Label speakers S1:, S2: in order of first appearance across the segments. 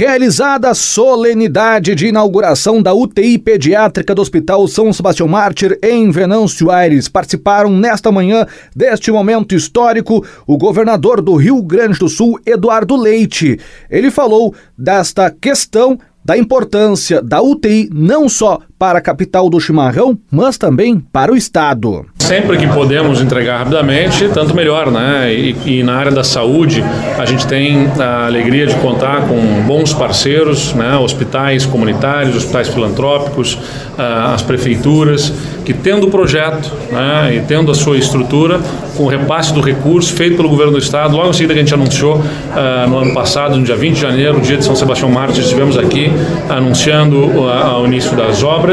S1: Realizada a solenidade de inauguração da UTI pediátrica do Hospital São Sebastião Mártir em Venâncio Aires, participaram nesta manhã deste momento histórico o governador do Rio Grande do Sul, Eduardo Leite. Ele falou desta questão da importância da UTI não só para a capital do chimarrão, mas também para o estado.
S2: Sempre que podemos entregar rapidamente, tanto melhor, né? E, e, na área da saúde, a gente tem a alegria de contar com bons parceiros, né? Hospitais comunitários, hospitais filantrópicos, uh, as prefeituras, que tendo o projeto né? e tendo a sua estrutura, com o repasse do recurso feito pelo governo do estado, logo em seguida que a gente anunciou uh, no ano passado, no dia 20 de janeiro, dia de São Sebastião Mártir, estivemos aqui anunciando o início das obras.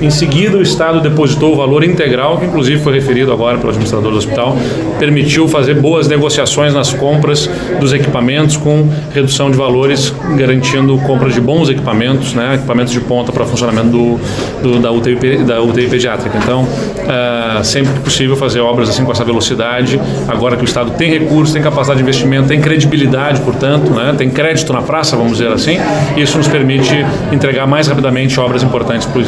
S2: Em seguida, o estado depositou o valor integral, que inclusive foi referido agora pelo administrador do hospital, permitiu fazer boas negociações nas compras dos equipamentos com redução de valores, garantindo compra de bons equipamentos, né, equipamentos de ponta para funcionamento do, do, da, UTI, da UTI pediátrica. Então, uh, sempre que possível fazer obras assim com essa velocidade, agora que o Estado tem recursos, tem capacidade de investimento, tem credibilidade, portanto, né, tem crédito na praça, vamos dizer assim, isso nos permite entregar mais rapidamente obras importantes para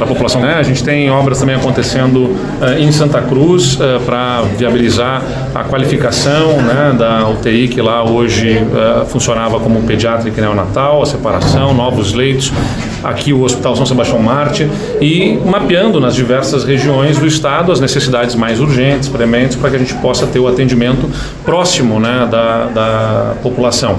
S2: a população. Né? A gente tem obras também acontecendo uh, em Santa Cruz uh, para viabilizar a qualificação né, da UTI, que lá hoje uh, funcionava como pediátrica neonatal, a separação, novos leitos, aqui o Hospital São Sebastião Marte, e mapeando nas diversas regiões do estado as necessidades mais urgentes, prementes, para que a gente possa ter o atendimento próximo né, da, da população.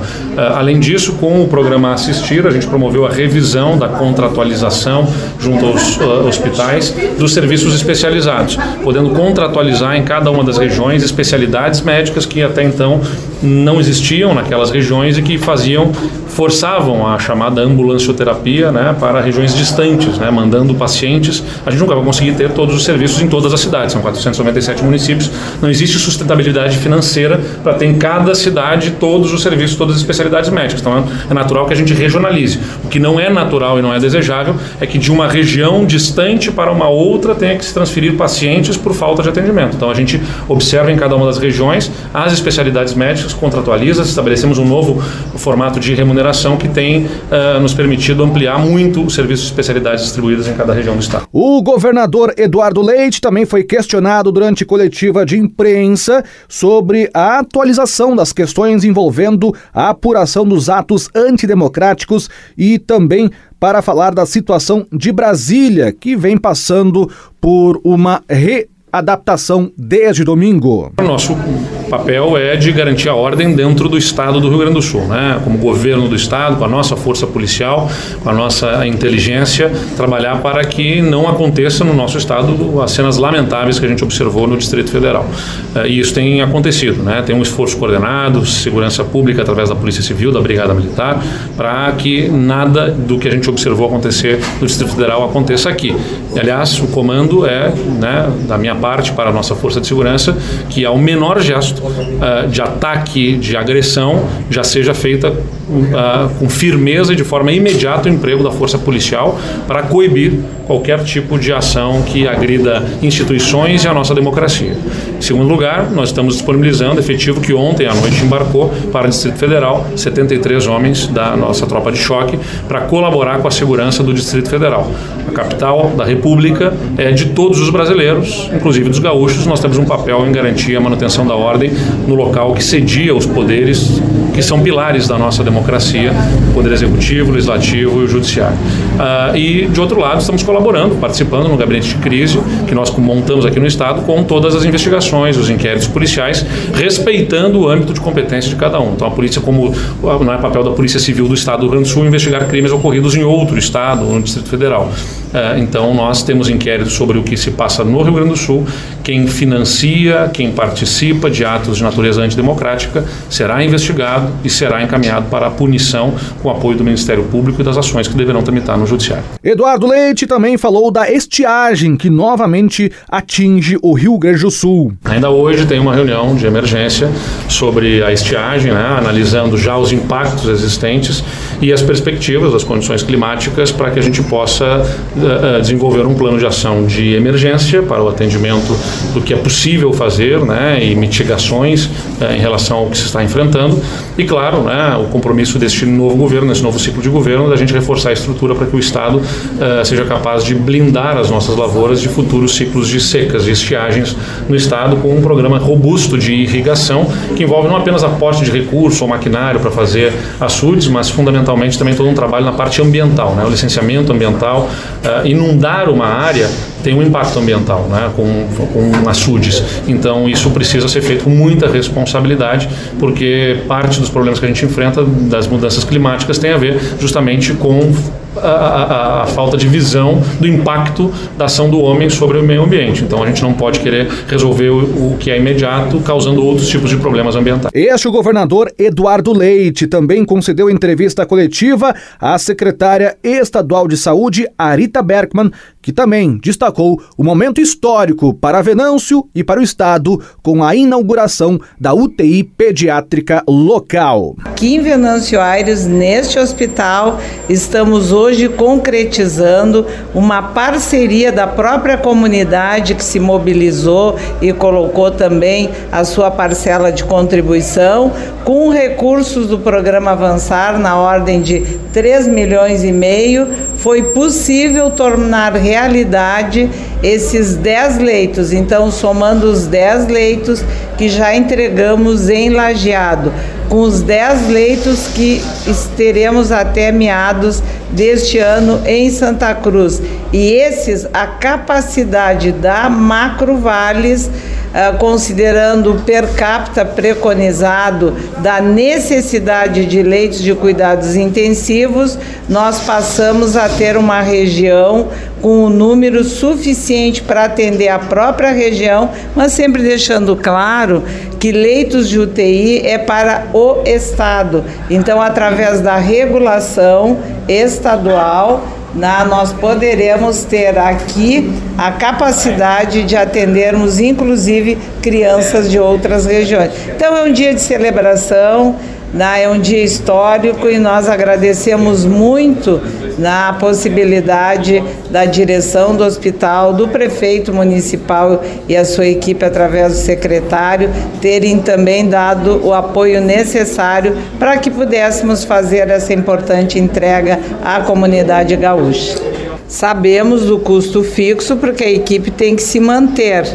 S2: além disso, com o programa Assistir, a gente promoveu a revisão da contratualização junto aos uh, hospitais dos serviços especializados, podendo contratualizar em cada uma das regiões especialidades médicas que até então não existiam naquelas regiões e que faziam forçavam a chamada ambulancioterapia né, para regiões distantes, né, mandando pacientes. A gente nunca vai conseguir ter todos os serviços em todas as cidades, são 497 municípios. Não existe sustentabilidade financeira para ter em cada cidade todos os serviços, todas as especialidades médicas. Então é natural que a gente regionalize. O que não é natural e não é desejável é que de uma região distante para uma outra tenha que se transferir pacientes por falta de atendimento. Então a gente observa em cada uma das regiões as especialidades médicas, contratualiza, estabelecemos um novo formato de remuneração remuneração que tem uh, nos permitido ampliar muito os serviços de especialidades distribuídos em cada região do estado.
S1: O governador Eduardo Leite também foi questionado durante coletiva de imprensa sobre a atualização das questões envolvendo a apuração dos atos antidemocráticos e também para falar da situação de Brasília, que vem passando por uma readaptação desde domingo.
S2: O nosso papel é de garantir a ordem dentro do Estado do Rio Grande do Sul, né? Como governo do Estado, com a nossa força policial, com a nossa inteligência, trabalhar para que não aconteça no nosso Estado as cenas lamentáveis que a gente observou no Distrito Federal. Eh, e isso tem acontecido, né? Tem um esforço coordenado, segurança pública através da Polícia Civil, da Brigada Militar, para que nada do que a gente observou acontecer no Distrito Federal aconteça aqui. E, aliás, o comando é, né, da minha parte para a nossa força de segurança, que ao menor gesto uh, de ataque, de agressão, já seja feita uh, com firmeza e de forma imediata o emprego da força policial para coibir qualquer tipo de ação que agrida instituições e a nossa democracia. Em segundo lugar, nós estamos disponibilizando efetivo que ontem à noite embarcou para o Distrito Federal 73 homens da nossa tropa de choque para colaborar com a segurança do Distrito Federal. A capital da República é de todos os brasileiros, inclusive dos gaúchos. Nós temos um papel em garantir a manutenção da ordem no local que cedia os poderes que são pilares da nossa democracia, o poder executivo, o legislativo e o judiciário. Uh, e de outro lado, estamos colaborando, participando no gabinete de crise que nós montamos aqui no estado com todas as investigações, os inquéritos policiais, respeitando o âmbito de competência de cada um. Então a polícia, como não é papel da Polícia Civil do Estado do Rio Grande do Sul, investigar crimes ocorridos em outro estado ou no Distrito Federal. Uh, então nós temos inquéritos sobre o que se passa no Rio Grande do Sul, quem financia, quem participa de atos de natureza antidemocrática será investigado e será encaminhado para a punição com apoio do Ministério Público e das ações que deverão tramitar no Judiciário.
S1: Eduardo Leite também falou da estiagem que novamente atinge o Rio Grande do Sul.
S2: Ainda hoje tem uma reunião de emergência sobre a estiagem, né, analisando já os impactos existentes e as perspectivas das condições climáticas para que a gente possa uh, desenvolver um plano de ação de emergência para o atendimento do que é possível fazer né, e mitigações em relação ao que se está enfrentando. E, claro, né, o compromisso deste novo governo, desse novo ciclo de governo, da gente reforçar a estrutura para que o Estado seja capaz de blindar as nossas lavouras de futuros ciclos de secas, de estiagens no Estado, com um programa robusto de irrigação que envolve não apenas aporte de recurso ou maquinário para fazer açudes, mas fundamentalmente também todo um trabalho na parte ambiental, né, o licenciamento ambiental. inundar uma área tem um impacto ambiental, né, com, com açudes. Então isso precisa ser feito com muita responsabilidade, porque parte dos problemas que a gente enfrenta das mudanças climáticas tem a ver justamente com a, a, a, falta de visão do impacto da ação do homem sobre o meio ambiente. Então a gente não pode querer resolver o, o que é imediato, causando outros tipos de problemas ambientais.
S1: Este o governador Eduardo Leite também concedeu entrevista coletiva à secretária estadual de saúde, Arita Bergman, que também destacou o momento histórico para Venâncio e para o estado com a inauguração da UTI pediátrica local.
S3: Aqui em Venâncio Aires, neste hospital, estamos hoje concretizando uma parceria da própria comunidade que se mobilizou e colocou também a sua parcela de contribuição com recursos do programa Avançar na ordem de 3 milhões e meio, foi possível tornar realidade esses 10 leitos. Então, somando os 10 leitos que já entregamos em Lajeado, com os 10 leitos que teremos até meados deste ano em Santa Cruz. E esses, a capacidade da Macro Ah, considerando o per capita preconizado da necessidade de leitos de cuidados intensivos, nós passamos a ter uma região com um número suficiente para atender a própria região, mas sempre deixando claro que leitos de UTI é para o Estado. Então, através da regulação estadual, na, nós poderemos ter aqui a capacidade de atendermos, inclusive, crianças de outras regiões. Então, é um dia de celebração, né, é um dia histórico e nós agradecemos muito na possibilidade da direção do hospital, do prefeito municipal e a sua equipe, através do secretário, terem também dado o apoio necessário para que pudéssemos fazer essa importante entrega à comunidade gaúcha. Sabemos do custo fixo, porque a equipe tem que se manter.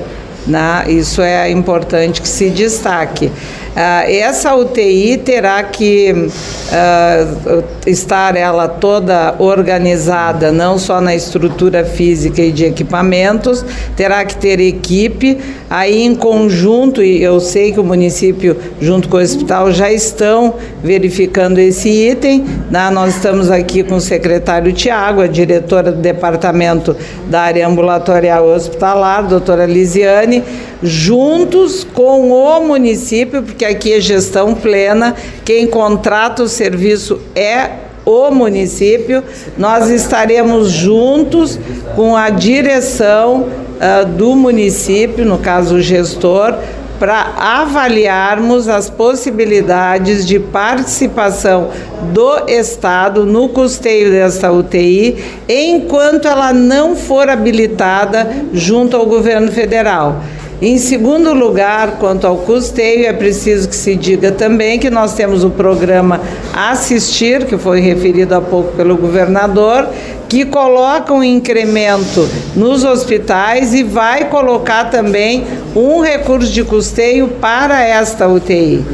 S3: Né? Isso é importante que se destaque. Uh, essa UTI terá que uh, estar ela toda organizada, não só na estrutura física e de equipamentos, terá que ter equipe, aí em conjunto, e eu sei que o município, junto com o hospital, já estão verificando esse item. Né? Nós estamos aqui com o secretário Tiago, a diretora do departamento da área ambulatorial hospitalar, doutora Lisiane, juntos com o município, porque aqui é gestão plena, quem contrata o serviço é o município. Nós estaremos juntos com a direção uh, do município, no caso o gestor, para avaliarmos as possibilidades de participação do Estado no custeio desta UTI, enquanto ela não for habilitada junto ao governo federal. Em segundo lugar, quanto ao custeio, é preciso que se diga também que nós temos o programa Assistir, que foi referido há pouco pelo governador, que coloca um incremento nos hospitais e vai colocar também um recurso de custeio para esta UTI.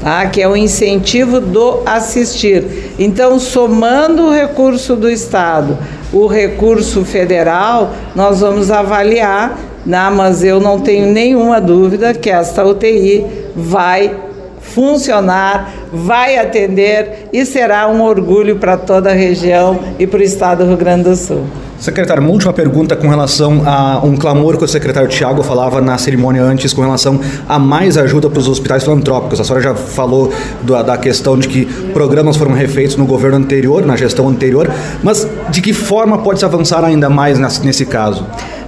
S3: Tá? que é o incentivo do assistir. Então, somando o recurso do Estado, o recurso federal, nós vamos avaliar não, mas eu não tenho nenhuma dúvida que esta UTI vai funcionar, vai atender e será um orgulho para toda a região e para o estado do Rio Grande do Sul.
S1: Secretário, uma última pergunta com relação a um clamor que o secretário Tiago falava na cerimônia antes com relação a mais ajuda para os hospitais filantrópicos. A senhora já falou do, da questão de que programas foram refeitos no governo anterior, na gestão anterior, mas de que forma pode se avançar ainda mais nesse, nesse caso?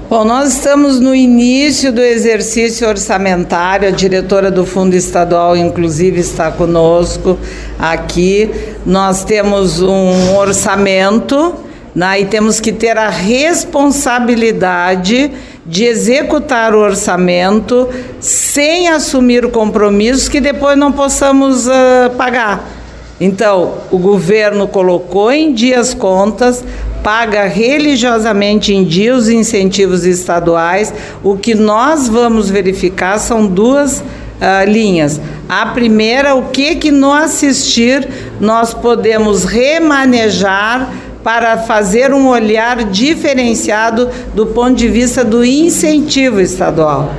S3: Bom, nós estamos no início do exercício orçamentário, a diretora do Fundo Estadual, inclusive, está conosco aqui. Nós temos um orçamento Né? E temos que ter a responsabilidade de executar o orçamento sem assumir compromissos que depois não possamos uh, pagar. Então, o governo colocou em dia as contas, paga religiosamente em dia os incentivos estaduais. O que nós vamos verificar são duas uh, linhas. A primeira, o que que no assistir nós podemos remanejar para fazer um olhar diferenciado do ponto de vista do incentivo estadual.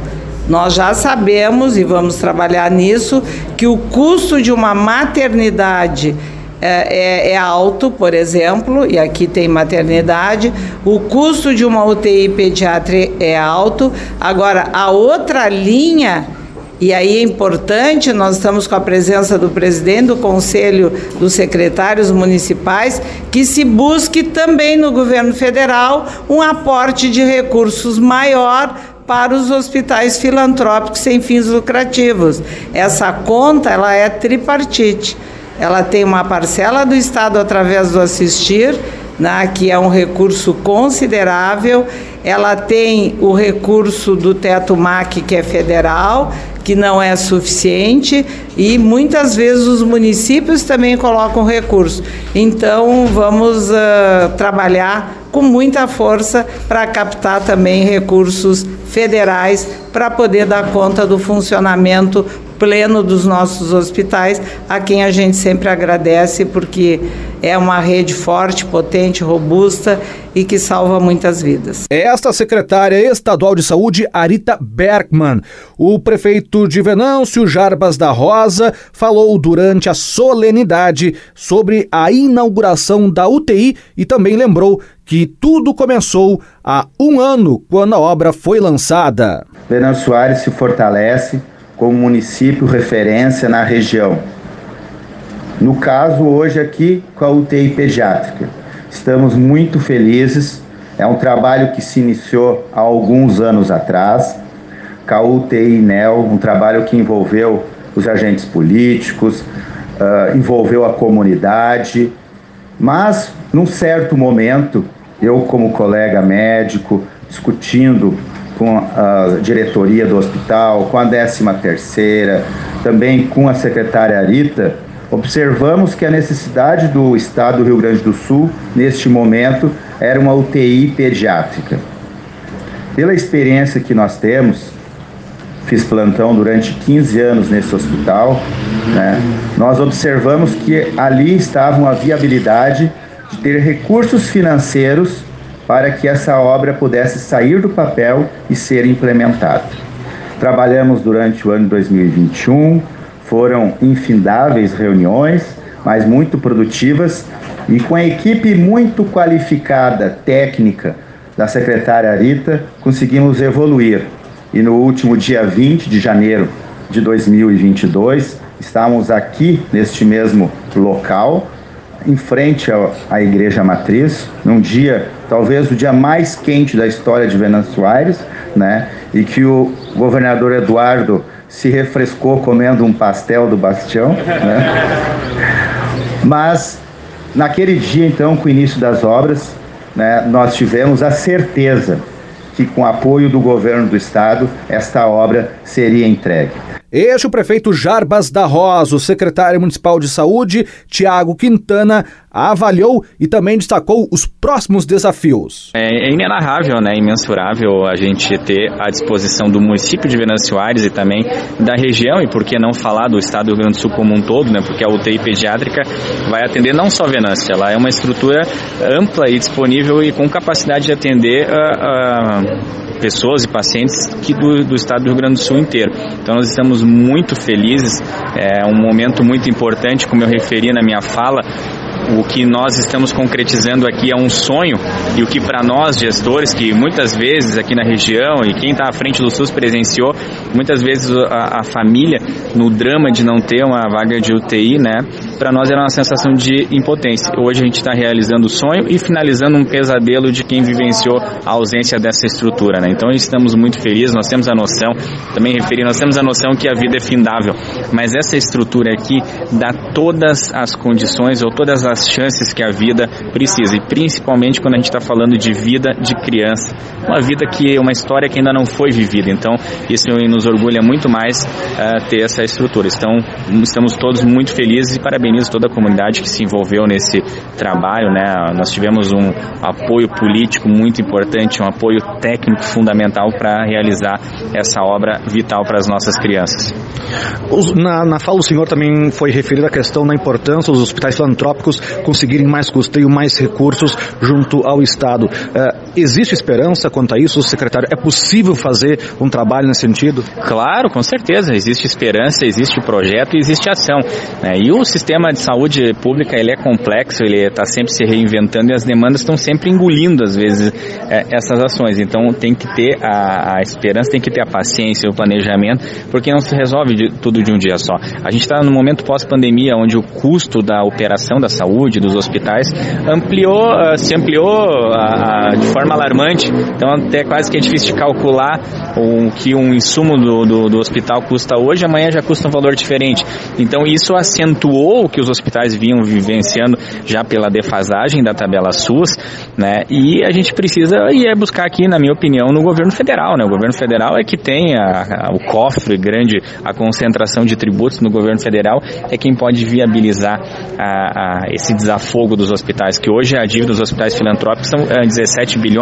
S3: Nós já sabemos e vamos trabalhar nisso que o custo de uma maternidade é, é, é, alto, por exemplo, e aqui tem maternidade, o custo de uma UTI pediátrica é alto. Agora, a outra linha e aí é importante, nós estamos com a presença do presidente do Conselho dos Secretários Municipais, que se busque também no governo federal um aporte de recursos maior para os hospitais filantrópicos sem fins lucrativos. Essa conta ela é tripartite. Ela tem uma parcela do Estado através do assistir, né, que é um recurso considerável. Ela tem o recurso do teto MAC, que é federal, que não é suficiente e muitas vezes os municípios também colocam recursos. Então, vamos uh, trabalhar com muita força para captar também recursos federais para poder dar conta do funcionamento pleno dos nossos hospitais, a quem a gente sempre agradece, porque é uma rede forte, potente, robusta e que salva muitas vidas.
S1: É esta secretária estadual de saúde, Arita Bergman. O prefeito de Venâncio, Jarbas da Rosa, falou durante a solenidade sobre a inauguração da UTI e também lembrou que tudo começou há um ano, quando a obra foi lançada.
S4: Venâncio Soares se fortalece como município referência na região. No caso, hoje aqui com a UTI pediátrica. Estamos muito felizes. É um trabalho que se iniciou há alguns anos atrás, com a UTI NEL, um trabalho que envolveu os agentes políticos, uh, envolveu a comunidade, mas num certo momento, eu como colega médico, discutindo com a diretoria do hospital, com a 13 terceira, também com a secretária Arita, observamos que a necessidade do estado do Rio Grande do Sul, neste momento, era uma UTI pediátrica. Pela experiência que nós temos, fiz plantão durante 15 anos nesse hospital, né, nós observamos que ali estava uma viabilidade de ter recursos financeiros para que essa obra pudesse sair do papel e ser implementada. Trabalhamos durante o ano 2021, foram infindáveis reuniões, mas muito produtivas e com a equipe muito qualificada, técnica, da secretária Rita, conseguimos evoluir. E no último dia 20 de janeiro de 2022, estávamos aqui neste mesmo local em frente à Igreja Matriz, num dia, talvez o dia mais quente da história de Venâncio Aires, né? E que o governador Eduardo se refrescou comendo um pastel do Bastião, né? Mas naquele dia, então, com o início das obras, né, nós tivemos a certeza que, com apoio do governo do estado, esta obra seria entregue.
S1: Este é o prefeito Jarbas da Rosa, o secretário municipal de saúde, Tiago Quintana, avaliou e também destacou os próximos desafios.
S5: É, é inenarrável, né, imensurável a gente ter à disposição do município de Venâncio Aires e também da região, e por que não falar do estado do Rio Grande do Sul como um todo, né, porque a UTI pediátrica vai atender não só Venâncio, ela é uma estrutura ampla e disponível e com capacidade de atender a, a pessoas e pacientes que do, do estado do Rio Grande do Sul inteiro. Então nós estamos muito felizes, é um momento muito importante, como eu referi na minha fala, o que nós estamos concretizando aqui é um sonho E o que para nós gestores, que muitas vezes aqui na região e quem está à frente do SUS presenciou, muitas vezes a, a família no drama de não ter uma vaga de UTI, né? Para nós era uma sensação de impotência. Hoje a gente está realizando o sonho e finalizando um pesadelo de quem vivenciou a ausência dessa estrutura, né? Então estamos muito felizes, nós temos a noção, também referi, nós temos a noção que a vida é findável, mas essa estrutura aqui dá todas as condições ou todas as chances que a vida precisa, e principalmente quando a gente está falando de vida de criança, uma vida que é uma história que ainda não foi vivida. Então isso nos orgulha muito mais uh, ter essa estrutura. Então estamos todos muito felizes e parabenizo toda a comunidade que se envolveu nesse trabalho, né? Nós tivemos um apoio político muito importante, um apoio técnico fundamental para realizar essa obra vital para as nossas crianças.
S1: Na, na fala do senhor também foi referida a questão da importância dos hospitais filantrópicos conseguirem mais custeio, mais recursos junto ao Estado. Existe esperança quanto a isso, secretário? É possível fazer um trabalho nesse sentido?
S5: Claro, com certeza. Existe esperança, existe projeto e existe ação. Né? E o sistema de saúde pública ele é complexo, ele está sempre se reinventando e as demandas estão sempre engolindo, às vezes, é, essas ações. Então tem que ter a, a, esperança, tem que ter a paciência, o planejamento, porque não se resolve de, tudo de um dia só. A gente está no momento pós-pandemia, onde o custo da operação da saúde, dos hospitais, ampliou, uh, se ampliou uh, uh, de forma alarmante. Então até quase que é difícil de calcular o que um insumo do, do, do hospital custa hoje, amanhã já custa um valor diferente. Então isso acentuou o que os hospitais vinham vivenciando já pela defasagem da tabela SUS, né? E a gente precisa e é buscar aqui, na minha opinião, no governo federal, né? O governo federal é que tem a, a, o cofre grande, a concentração de tributos no governo federal, é quem pode viabilizar a, esse desafogo dos hospitais, que hoje a dívida dos hospitais filantrópicos são é, 17 bilhões.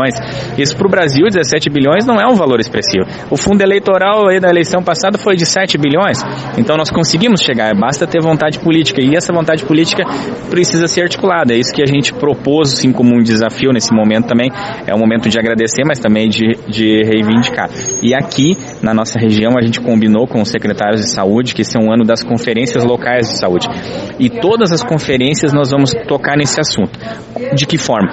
S5: Isso para o Brasil, 17 bilhões não é um valor expressivo. O fundo eleitoral aí da eleição passada foi de 7 bilhões. Então nós conseguimos chegar, basta ter vontade política. E essa vontade política precisa ser articulada. É isso que a gente propôs, assim, como um desafio nesse momento também. É um momento de agradecer, mas também de, de reivindicar. E aqui, na nossa região, a gente combinou com os secretários de saúde que esse é um ano das conferências locais de saúde. E todas as conferências nós vamos tocar nesse assunto. De que forma?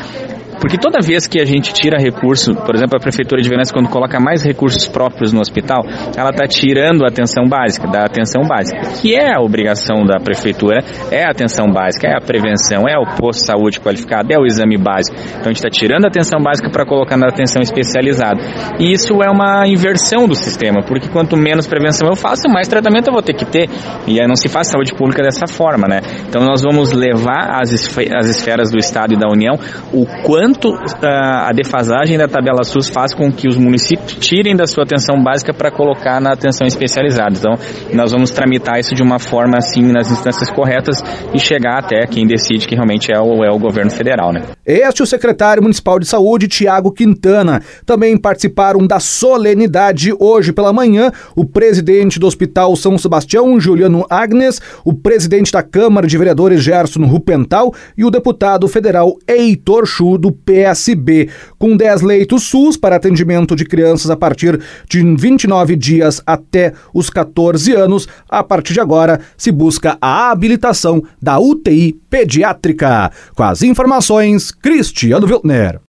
S5: Porque toda vez que a gente tira recurso, por exemplo, a Prefeitura de Venâncio, quando coloca mais recursos próprios no hospital, ela está tirando a atenção básica, da atenção básica, que é a obrigação da Prefeitura, é a atenção básica, é a prevenção, é o posto de saúde qualificado, é o exame básico. Então a gente está tirando a atenção básica para colocar na atenção especializada. E isso é uma inversão do sistema, porque quanto menos prevenção eu faço, mais tratamento eu vou ter que ter. E aí não se faz saúde pública dessa forma, né? Então nós vamos levar as esferas do Estado e da União o quanto quanto uh, a defasagem da tabela SUS faz com que os municípios tirem da sua atenção básica para colocar na atenção especializada. Então, nós vamos tramitar isso de uma forma assim nas instâncias corretas e chegar até quem decide que realmente é o, é o governo federal, né?
S1: Este é o secretário municipal de saúde, Tiago Quintana. Também participaram da solenidade hoje pela manhã o presidente do Hospital São Sebastião, Juliano Agnes, o presidente da Câmara de Vereadores, Gerson Rupental, e o deputado federal Heitor Chu, do PSB, com 10 leitos SUS para atendimento de crianças a partir de 29 dias até os 14 anos. A partir de agora, se busca a habilitação da UTI pediátrica. Com as informações, Cristiano Wiltner.